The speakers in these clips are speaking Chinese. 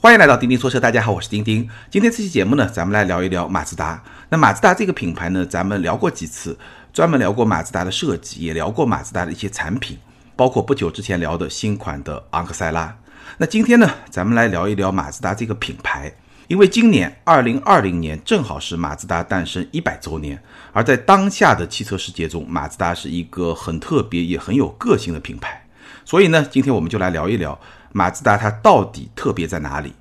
欢迎来到钉钉说车，大家好，我是钉钉。今天这期节目呢，咱们来聊一聊马自达。那马自达这个品牌呢，咱们聊过几次，专门聊过马自达的设计，也聊过马自达的一些产品，包括不久之前聊的新款的昂克赛拉。那今天呢，咱们来聊一聊马自达这个品牌，因为今年二零二零年正好是马自达诞生一百周年，而在当下的汽车世界中，马自达是一个很特别也很有个性的品牌。所以呢，今天我们就来聊一聊。马自达它到底特别在哪里？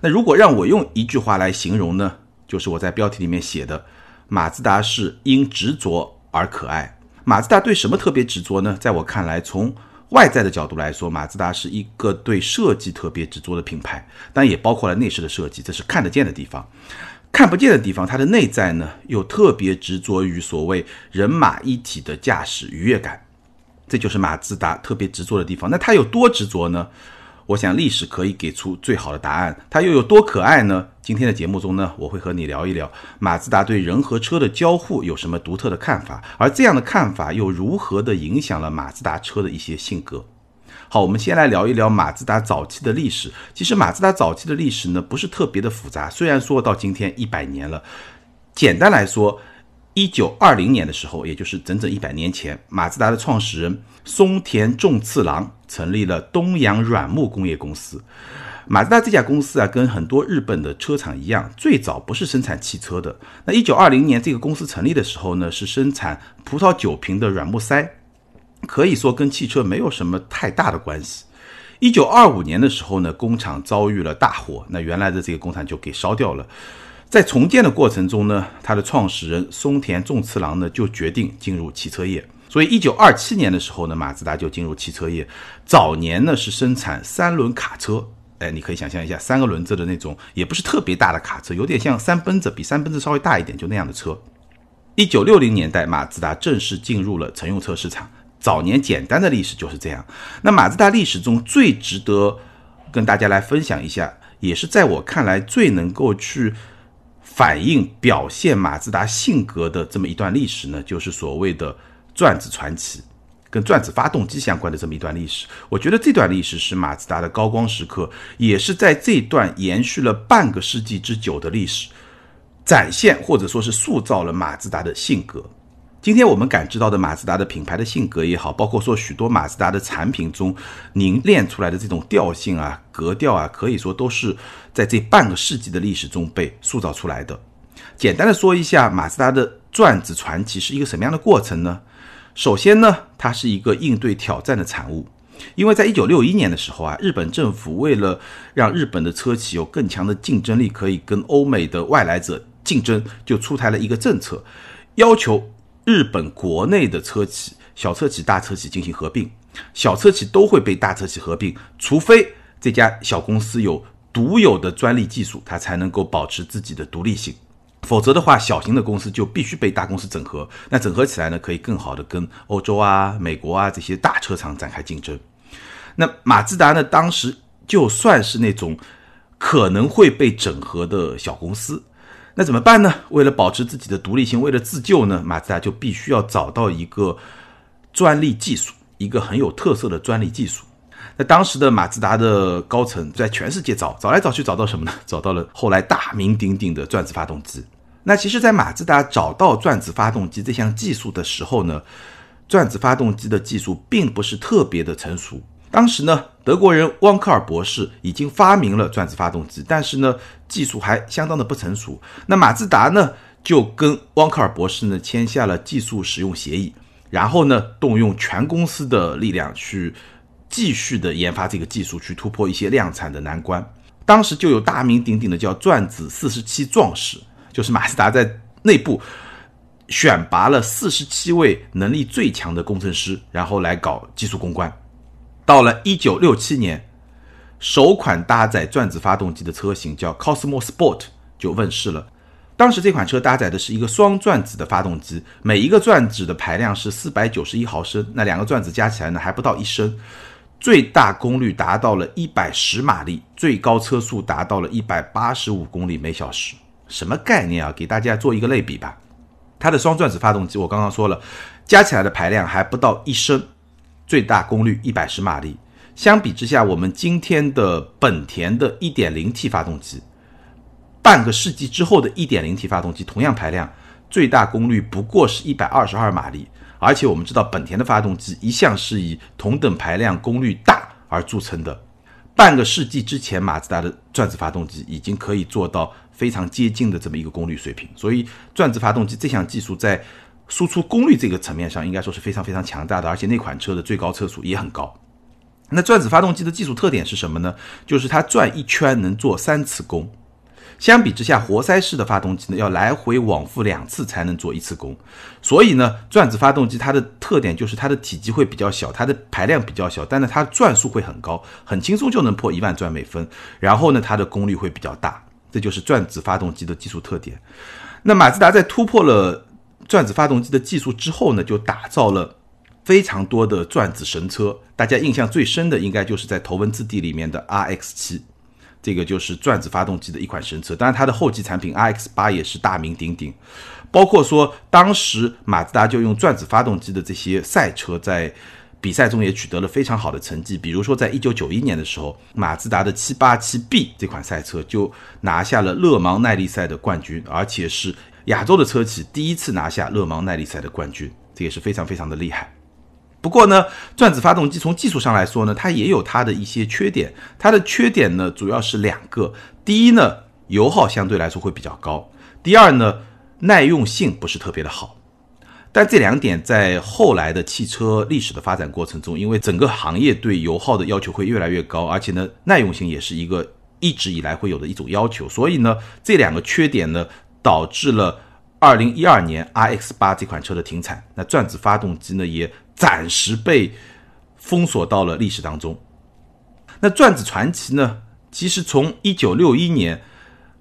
那如果让我用一句话来形容呢，就是我在标题里面写的：马自达是因执着而可爱。马自达对什么特别执着呢？在我看来，从外在的角度来说，马自达是一个对设计特别执着的品牌，当然也包括了内饰的设计，这是看得见的地方。看不见的地方，它的内在呢，又特别执着于所谓人马一体的驾驶愉悦感。这就是马自达特别执着的地方。那它有多执着呢？我想历史可以给出最好的答案。它又有多可爱呢？今天的节目中呢，我会和你聊一聊马自达对人和车的交互有什么独特的看法，而这样的看法又如何的影响了马自达车的一些性格。好，我们先来聊一聊马自达早期的历史。其实马自达早期的历史呢，不是特别的复杂。虽然说到今天一百年了，简单来说。一九二零年的时候，也就是整整一百年前，马自达的创始人松田重次郎成立了东洋软木工业公司。马自达这家公司啊，跟很多日本的车厂一样，最早不是生产汽车的。那一九二零年这个公司成立的时候呢，是生产葡萄酒瓶的软木塞，可以说跟汽车没有什么太大的关系。一九二五年的时候呢，工厂遭遇了大火，那原来的这个工厂就给烧掉了。在重建的过程中呢，他的创始人松田重次郎呢就决定进入汽车业。所以，一九二七年的时候呢，马自达就进入汽车业。早年呢是生产三轮卡车，哎，你可以想象一下，三个轮子的那种，也不是特别大的卡车，有点像三奔子，比三奔子稍微大一点，就那样的车。一九六零年代，马自达正式进入了乘用车市场。早年简单的历史就是这样。那马自达历史中最值得跟大家来分享一下，也是在我看来最能够去。反映表现马自达性格的这么一段历史呢，就是所谓的转子传奇，跟转子发动机相关的这么一段历史。我觉得这段历史是马自达的高光时刻，也是在这段延续了半个世纪之久的历史，展现或者说是塑造了马自达的性格。今天我们感知到的马自达的品牌的性格也好，包括说许多马自达的产品中凝练出来的这种调性啊、格调啊，可以说都是在这半个世纪的历史中被塑造出来的。简单的说一下，马自达的转子传奇是一个什么样的过程呢？首先呢，它是一个应对挑战的产物，因为在一九六一年的时候啊，日本政府为了让日本的车企有更强的竞争力，可以跟欧美的外来者竞争，就出台了一个政策，要求。日本国内的车企、小车企、大车企进行合并，小车企都会被大车企合并，除非这家小公司有独有的专利技术，它才能够保持自己的独立性。否则的话，小型的公司就必须被大公司整合。那整合起来呢，可以更好的跟欧洲啊、美国啊这些大车厂展开竞争。那马自达呢，当时就算是那种可能会被整合的小公司。那怎么办呢？为了保持自己的独立性，为了自救呢，马自达就必须要找到一个专利技术，一个很有特色的专利技术。那当时的马自达的高层在全世界找，找来找去找到什么呢？找到了后来大名鼎鼎的转子发动机。那其实，在马自达找到转子发动机这项技术的时候呢，转子发动机的技术并不是特别的成熟。当时呢，德国人汪克尔博士已经发明了转子发动机，但是呢，技术还相当的不成熟。那马自达呢，就跟汪克尔博士呢签下了技术使用协议，然后呢，动用全公司的力量去继续的研发这个技术，去突破一些量产的难关。当时就有大名鼎鼎的叫转子四十七壮士，就是马自达在内部选拔了四十七位能力最强的工程师，然后来搞技术攻关。到了一九六七年，首款搭载转子发动机的车型叫 Cosmo Sport 就问世了。当时这款车搭载的是一个双转子的发动机，每一个转子的排量是四百九十一毫升，那两个转子加起来呢还不到一升，最大功率达到了一百十马力，最高车速达到了一百八十五公里每小时。什么概念啊？给大家做一个类比吧。它的双转子发动机，我刚刚说了，加起来的排量还不到一升。最大功率一百十马力，相比之下，我们今天的本田的 1.0T 发动机，半个世纪之后的 1.0T 发动机，同样排量，最大功率不过是一百二十二马力。而且我们知道，本田的发动机一向是以同等排量、功率大而著称的。半个世纪之前，马自达的转子发动机已经可以做到非常接近的这么一个功率水平。所以，转子发动机这项技术在输出功率这个层面上，应该说是非常非常强大的。而且那款车的最高车速也很高。那转子发动机的技术特点是什么呢？就是它转一圈能做三次功。相比之下，活塞式的发动机呢，要来回往复两次才能做一次功，所以呢，转子发动机它的特点就是它的体积会比较小，它的排量比较小，但是它转速会很高，很轻松就能破一万转每分。然后呢，它的功率会比较大，这就是转子发动机的技术特点。那马自达在突破了转子发动机的技术之后呢，就打造了非常多的转子神车。大家印象最深的应该就是在头文字 D 里面的 RX 七。这个就是转子发动机的一款神车，当然它的后继产品 RX 八也是大名鼎鼎。包括说当时马自达就用转子发动机的这些赛车，在比赛中也取得了非常好的成绩。比如说，在一九九一年的时候，马自达的七八七 B 这款赛车就拿下了勒芒耐力赛的冠军，而且是亚洲的车企第一次拿下勒芒耐力赛的冠军，这也是非常非常的厉害。不过呢，转子发动机从技术上来说呢，它也有它的一些缺点。它的缺点呢，主要是两个：第一呢，油耗相对来说会比较高；第二呢，耐用性不是特别的好。但这两点在后来的汽车历史的发展过程中，因为整个行业对油耗的要求会越来越高，而且呢，耐用性也是一个一直以来会有的一种要求，所以呢，这两个缺点呢，导致了二零一二年 RX 八这款车的停产。那转子发动机呢，也。暂时被封锁到了历史当中。那转子传奇呢？其实从一九六一年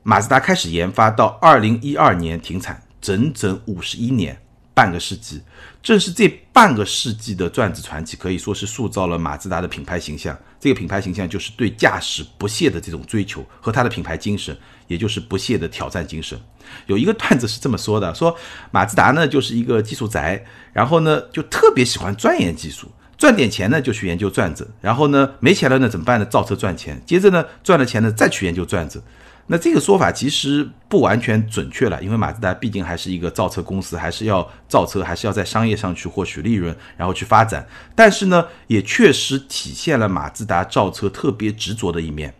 马自达开始研发到二零一二年停产，整整五十一年，半个世纪。正是这半个世纪的转子传奇，可以说是塑造了马自达的品牌形象。这个品牌形象就是对驾驶不懈的这种追求和它的品牌精神，也就是不懈的挑战精神。有一个段子是这么说的：说马自达呢就是一个技术宅，然后呢就特别喜欢钻研技术，赚点钱呢就去研究转子，然后呢没钱了呢怎么办呢？造车赚钱，接着呢赚了钱呢再去研究转子。那这个说法其实不完全准确了，因为马自达毕竟还是一个造车公司，还是要造车，还是要在商业上去获取利润，然后去发展。但是呢，也确实体现了马自达造车特别执着的一面。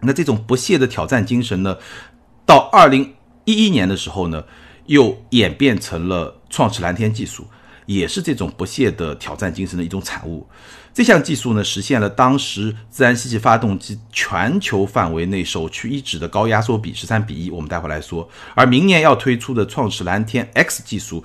那这种不懈的挑战精神呢，到二零一一年的时候呢，又演变成了创驰蓝天技术，也是这种不懈的挑战精神的一种产物。这项技术呢，实现了当时自然吸气发动机全球范围内首屈一指的高压缩比十三比一。我们待会来说，而明年要推出的创驰蓝天 X 技术，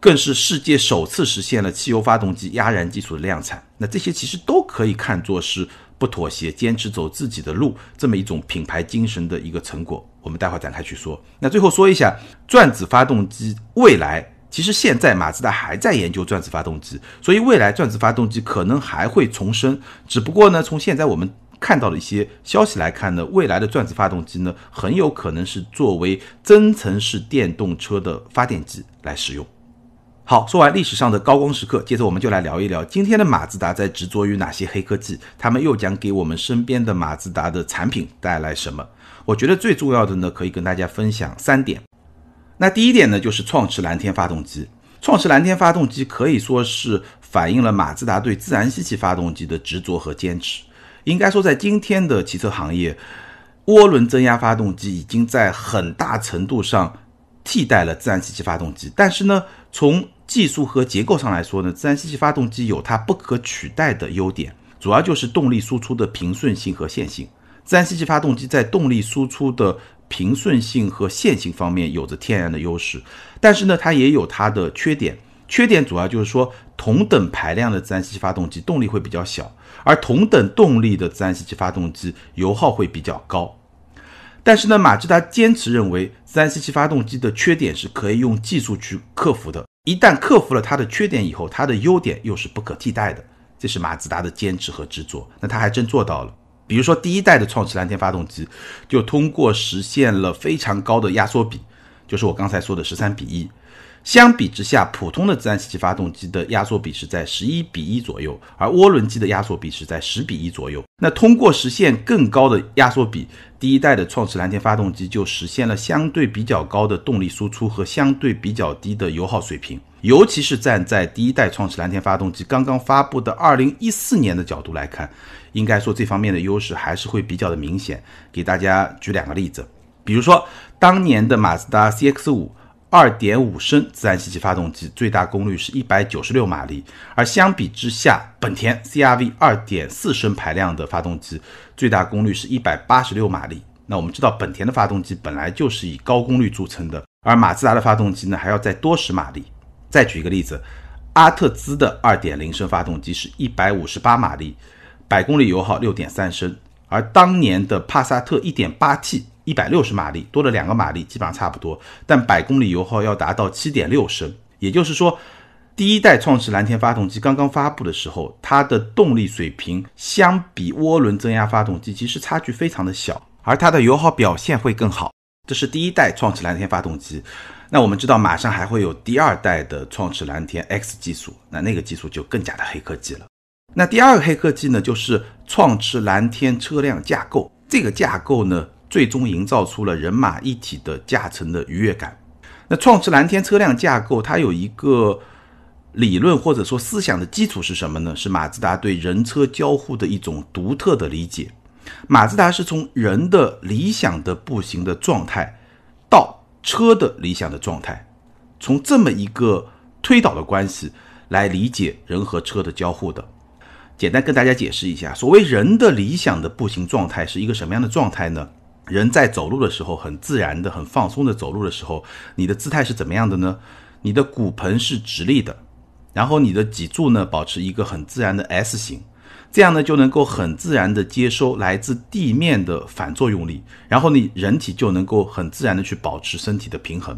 更是世界首次实现了汽油发动机压燃技术的量产。那这些其实都可以看作是不妥协、坚持走自己的路这么一种品牌精神的一个成果。我们待会展开去说。那最后说一下转子发动机未来。其实现在马自达还在研究转子发动机，所以未来转子发动机可能还会重生。只不过呢，从现在我们看到的一些消息来看呢，未来的转子发动机呢，很有可能是作为增程式电动车的发电机来使用。好，说完历史上的高光时刻，接着我们就来聊一聊今天的马自达在执着于哪些黑科技，他们又将给我们身边的马自达的产品带来什么？我觉得最重要的呢，可以跟大家分享三点。那第一点呢，就是创驰蓝天发动机。创驰蓝天发动机可以说是反映了马自达对自然吸气发动机的执着和坚持。应该说，在今天的汽车行业，涡轮增压发动机已经在很大程度上替代了自然吸气发动机。但是呢，从技术和结构上来说呢，自然吸气发动机有它不可取代的优点，主要就是动力输出的平顺性和线性。自然吸气发动机在动力输出的平顺性和线性方面有着天然的优势，但是呢，它也有它的缺点。缺点主要就是说，同等排量的自然吸气发动机动力会比较小，而同等动力的自然吸气发动机油耗会比较高。但是呢，马自达坚持认为，自然吸气发动机的缺点是可以用技术去克服的。一旦克服了它的缺点以后，它的优点又是不可替代的。这是马自达的坚持和执着。那他还真做到了。比如说，第一代的创驰蓝天发动机就通过实现了非常高的压缩比，就是我刚才说的十三比一，相比之下，普通的自然吸气发动机的压缩比是在十一比一左右，而涡轮机的压缩比是在十比一左右。那通过实现更高的压缩比，第一代的创驰蓝天发动机就实现了相对比较高的动力输出和相对比较低的油耗水平。尤其是站在第一代创驰蓝天发动机刚刚发布的二零一四年的角度来看，应该说这方面的优势还是会比较的明显。给大家举两个例子，比如说当年的马自达 CX 五。二点五升自然吸气发动机最大功率是一百九十六马力，而相比之下，本田 CRV 二点四升排量的发动机最大功率是一百八十六马力。那我们知道，本田的发动机本来就是以高功率著称的，而马自达的发动机呢还要再多十马力。再举一个例子，阿特兹的二点零升发动机是一百五十八马力，百公里油耗六点三升，而当年的帕萨特一点八 T。一百六十马力多了两个马力，基本上差不多，但百公里油耗要达到七点六升。也就是说，第一代创驰蓝天发动机刚刚发布的时候，它的动力水平相比涡轮增压发动机其实差距非常的小，而它的油耗表现会更好。这是第一代创驰蓝天发动机。那我们知道，马上还会有第二代的创驰蓝天 X 技术，那那个技术就更加的黑科技了。那第二个黑科技呢，就是创驰蓝天车辆架构。这个架构呢？最终营造出了人马一体的驾乘的愉悦感。那创驰蓝天车辆架构，它有一个理论或者说思想的基础是什么呢？是马自达对人车交互的一种独特的理解。马自达是从人的理想的步行的状态到车的理想的状态，从这么一个推导的关系来理解人和车的交互的。简单跟大家解释一下，所谓人的理想的步行状态是一个什么样的状态呢？人在走路的时候，很自然的、很放松的走路的时候，你的姿态是怎么样的呢？你的骨盆是直立的，然后你的脊柱呢保持一个很自然的 S 型，这样呢就能够很自然的接收来自地面的反作用力，然后你人体就能够很自然的去保持身体的平衡，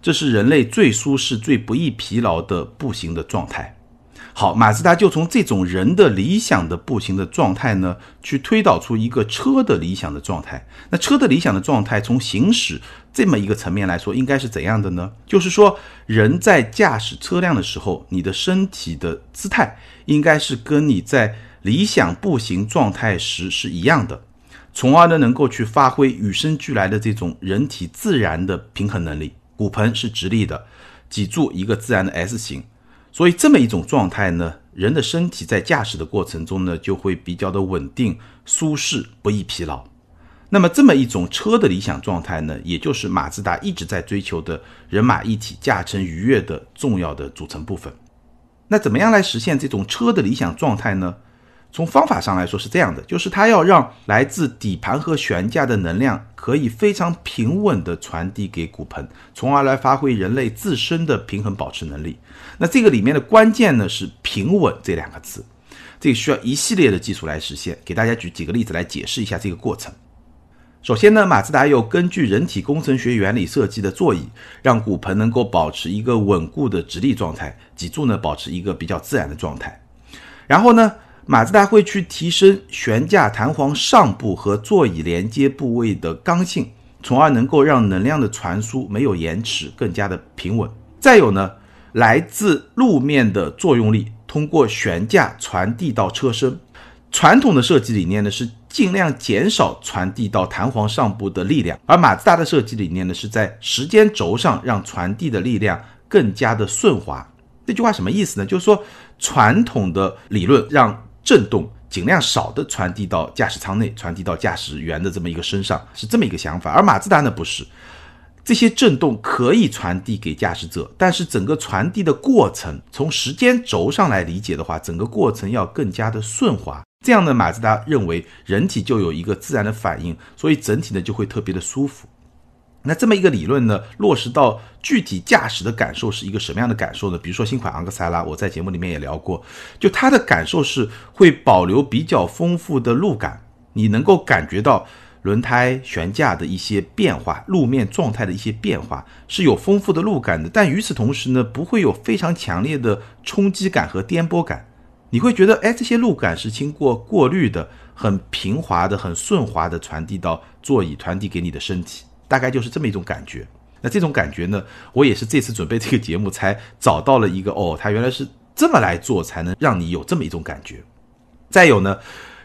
这是人类最舒适、最不易疲劳的步行的状态。好，马自达就从这种人的理想的步行的状态呢，去推导出一个车的理想的状态。那车的理想的状态，从行驶这么一个层面来说，应该是怎样的呢？就是说，人在驾驶车辆的时候，你的身体的姿态应该是跟你在理想步行状态时是一样的，从而呢，能够去发挥与生俱来的这种人体自然的平衡能力。骨盆是直立的，脊柱一个自然的 S 型。所以这么一种状态呢，人的身体在驾驶的过程中呢，就会比较的稳定、舒适，不易疲劳。那么这么一种车的理想状态呢，也就是马自达一直在追求的人马一体驾乘愉悦的重要的组成部分。那怎么样来实现这种车的理想状态呢？从方法上来说是这样的，就是它要让来自底盘和悬架的能量可以非常平稳地传递给骨盆，从而来发挥人类自身的平衡保持能力。那这个里面的关键呢是“平稳”这两个字，这个需要一系列的技术来实现。给大家举几个例子来解释一下这个过程。首先呢，马自达有根据人体工程学原理设计的座椅，让骨盆能够保持一个稳固的直立状态，脊柱呢保持一个比较自然的状态。然后呢？马自达会去提升悬架弹簧上部和座椅连接部位的刚性，从而能够让能量的传输没有延迟，更加的平稳。再有呢，来自路面的作用力通过悬架传递到车身。传统的设计理念呢是尽量减少传递到弹簧上部的力量，而马自达的设计理念呢是在时间轴上让传递的力量更加的顺滑。这句话什么意思呢？就是说传统的理论让震动尽量少的传递到驾驶舱内，传递到驾驶员的这么一个身上，是这么一个想法。而马自达呢不是，这些震动可以传递给驾驶者，但是整个传递的过程，从时间轴上来理解的话，整个过程要更加的顺滑。这样呢，马自达认为人体就有一个自然的反应，所以整体呢就会特别的舒服。那这么一个理论呢，落实到具体驾驶的感受是一个什么样的感受呢？比如说新款昂克赛拉，我在节目里面也聊过，就它的感受是会保留比较丰富的路感，你能够感觉到轮胎、悬架的一些变化，路面状态的一些变化是有丰富的路感的。但与此同时呢，不会有非常强烈的冲击感和颠簸感，你会觉得，哎，这些路感是经过过滤的，很平滑的、很顺滑的传递到座椅，传递给你的身体。大概就是这么一种感觉，那这种感觉呢，我也是这次准备这个节目才找到了一个哦，它原来是这么来做，才能让你有这么一种感觉。再有呢，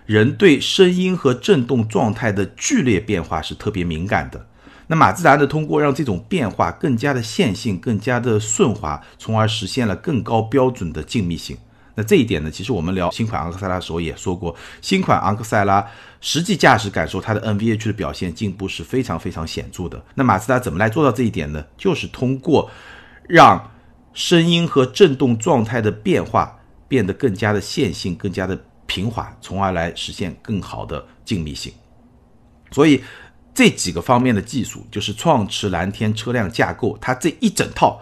人对声音和振动状态的剧烈变化是特别敏感的。那马自达呢，通过让这种变化更加的线性、更加的顺滑，从而实现了更高标准的静谧性。那这一点呢，其实我们聊新款昂克赛拉的时候也说过，新款昂克赛拉实际驾驶感受它的 NVH 的表现进步是非常非常显著的。那马自达怎么来做到这一点呢？就是通过让声音和振动状态的变化变得更加的线性、更加的平滑，从而来实现更好的静谧性。所以这几个方面的技术，就是创驰蓝天车辆架构，它这一整套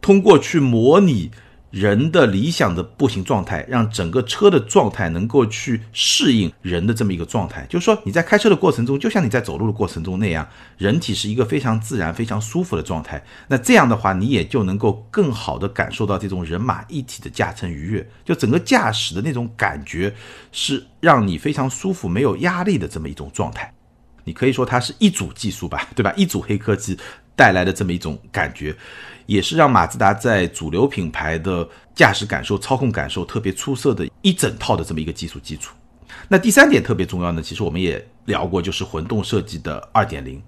通过去模拟。人的理想的步行状态，让整个车的状态能够去适应人的这么一个状态，就是说你在开车的过程中，就像你在走路的过程中那样，人体是一个非常自然、非常舒服的状态。那这样的话，你也就能够更好的感受到这种人马一体的驾乘愉悦，就整个驾驶的那种感觉是让你非常舒服、没有压力的这么一种状态。你可以说它是一组技术吧，对吧？一组黑科技带来的这么一种感觉。也是让马自达在主流品牌的驾驶感受、操控感受特别出色的一整套的这么一个技术基础。那第三点特别重要呢，其实我们也聊过，就是混动设计的二点零。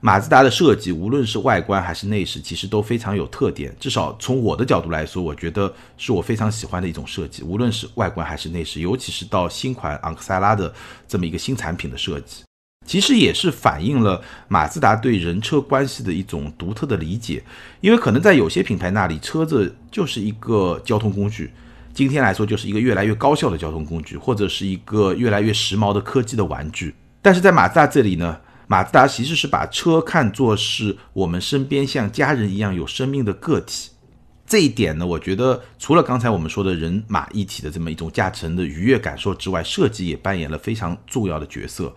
马自达的设计，无论是外观还是内饰，其实都非常有特点。至少从我的角度来说，我觉得是我非常喜欢的一种设计，无论是外观还是内饰，尤其是到新款昂克赛拉的这么一个新产品的设计。其实也是反映了马自达对人车关系的一种独特的理解，因为可能在有些品牌那里，车子就是一个交通工具，今天来说就是一个越来越高效的交通工具，或者是一个越来越时髦的科技的玩具。但是在马自达这里呢，马自达其实是把车看作是我们身边像家人一样有生命的个体。这一点呢，我觉得除了刚才我们说的人马一体的这么一种驾乘的愉悦感受之外，设计也扮演了非常重要的角色。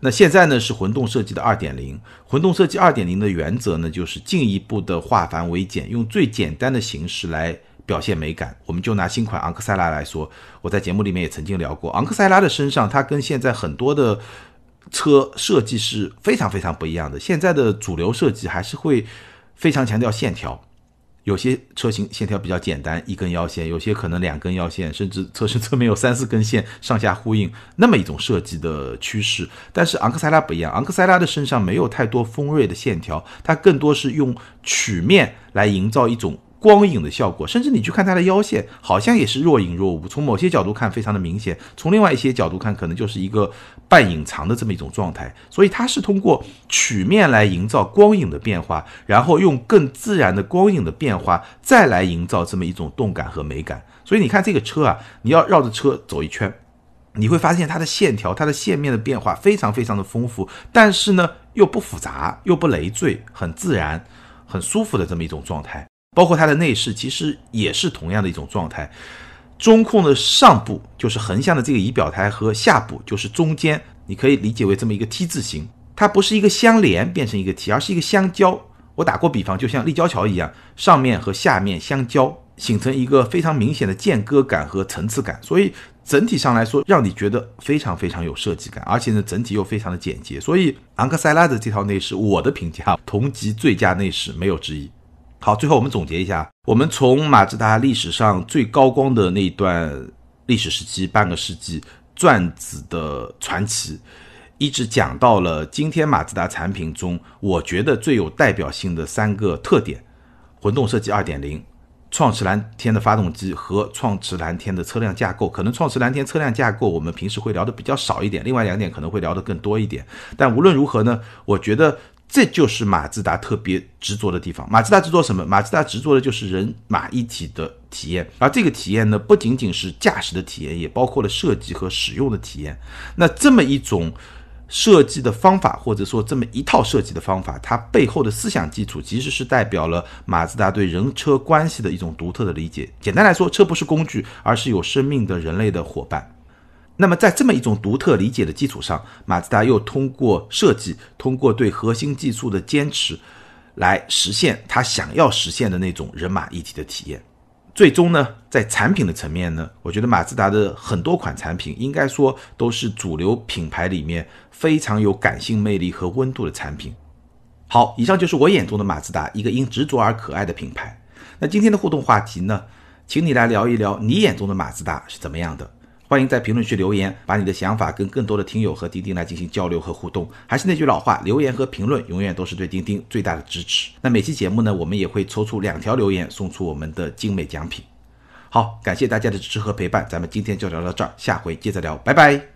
那现在呢是混动设计的二点零，混动设计二点零的原则呢就是进一步的化繁为简，用最简单的形式来表现美感。我们就拿新款昂克赛拉来说，我在节目里面也曾经聊过，昂克赛拉的身上它跟现在很多的车设计是非常非常不一样的。现在的主流设计还是会非常强调线条。有些车型线条比较简单，一根腰线；有些可能两根腰线，甚至车身侧面有三四根线上下呼应，那么一种设计的趋势。但是昂克赛拉不一样，昂克赛拉的身上没有太多锋锐的线条，它更多是用曲面来营造一种。光影的效果，甚至你去看它的腰线，好像也是若隐若无。从某些角度看，非常的明显；从另外一些角度看，可能就是一个半隐藏的这么一种状态。所以它是通过曲面来营造光影的变化，然后用更自然的光影的变化再来营造这么一种动感和美感。所以你看这个车啊，你要绕着车走一圈，你会发现它的线条、它的线面的变化非常非常的丰富，但是呢又不复杂，又不累赘，很自然、很舒服的这么一种状态。包括它的内饰，其实也是同样的一种状态。中控的上部就是横向的这个仪表台，和下部就是中间，你可以理解为这么一个 T 字形。它不是一个相连变成一个 T，而是一个相交。我打过比方，就像立交桥一样，上面和下面相交，形成一个非常明显的间隔感和层次感。所以整体上来说，让你觉得非常非常有设计感，而且呢，整体又非常的简洁。所以昂克赛拉的这套内饰，我的评价同级最佳内饰没有之一。好，最后我们总结一下，我们从马自达历史上最高光的那一段历史时期，半个世纪转子的传奇，一直讲到了今天马自达产品中，我觉得最有代表性的三个特点：混动设计二点零、创驰蓝天的发动机和创驰蓝天的车辆架构。可能创驰蓝天车辆架构我们平时会聊的比较少一点，另外两点可能会聊的更多一点。但无论如何呢，我觉得。这就是马自达特别执着的地方。马自达执着什么？马自达执着的就是人马一体的体验。而这个体验呢，不仅仅是驾驶的体验，也包括了设计和使用的体验。那这么一种设计的方法，或者说这么一套设计的方法，它背后的思想基础，其实是代表了马自达对人车关系的一种独特的理解。简单来说，车不是工具，而是有生命的人类的伙伴。那么，在这么一种独特理解的基础上，马自达又通过设计，通过对核心技术的坚持，来实现他想要实现的那种人马一体的体验。最终呢，在产品的层面呢，我觉得马自达的很多款产品，应该说都是主流品牌里面非常有感性魅力和温度的产品。好，以上就是我眼中的马自达，一个因执着而可爱的品牌。那今天的互动话题呢，请你来聊一聊你眼中的马自达是怎么样的。欢迎在评论区留言，把你的想法跟更多的听友和钉钉来进行交流和互动。还是那句老话，留言和评论永远都是对钉钉最大的支持。那每期节目呢，我们也会抽出两条留言，送出我们的精美奖品。好，感谢大家的支持和陪伴，咱们今天就聊到这儿，下回接着聊，拜拜。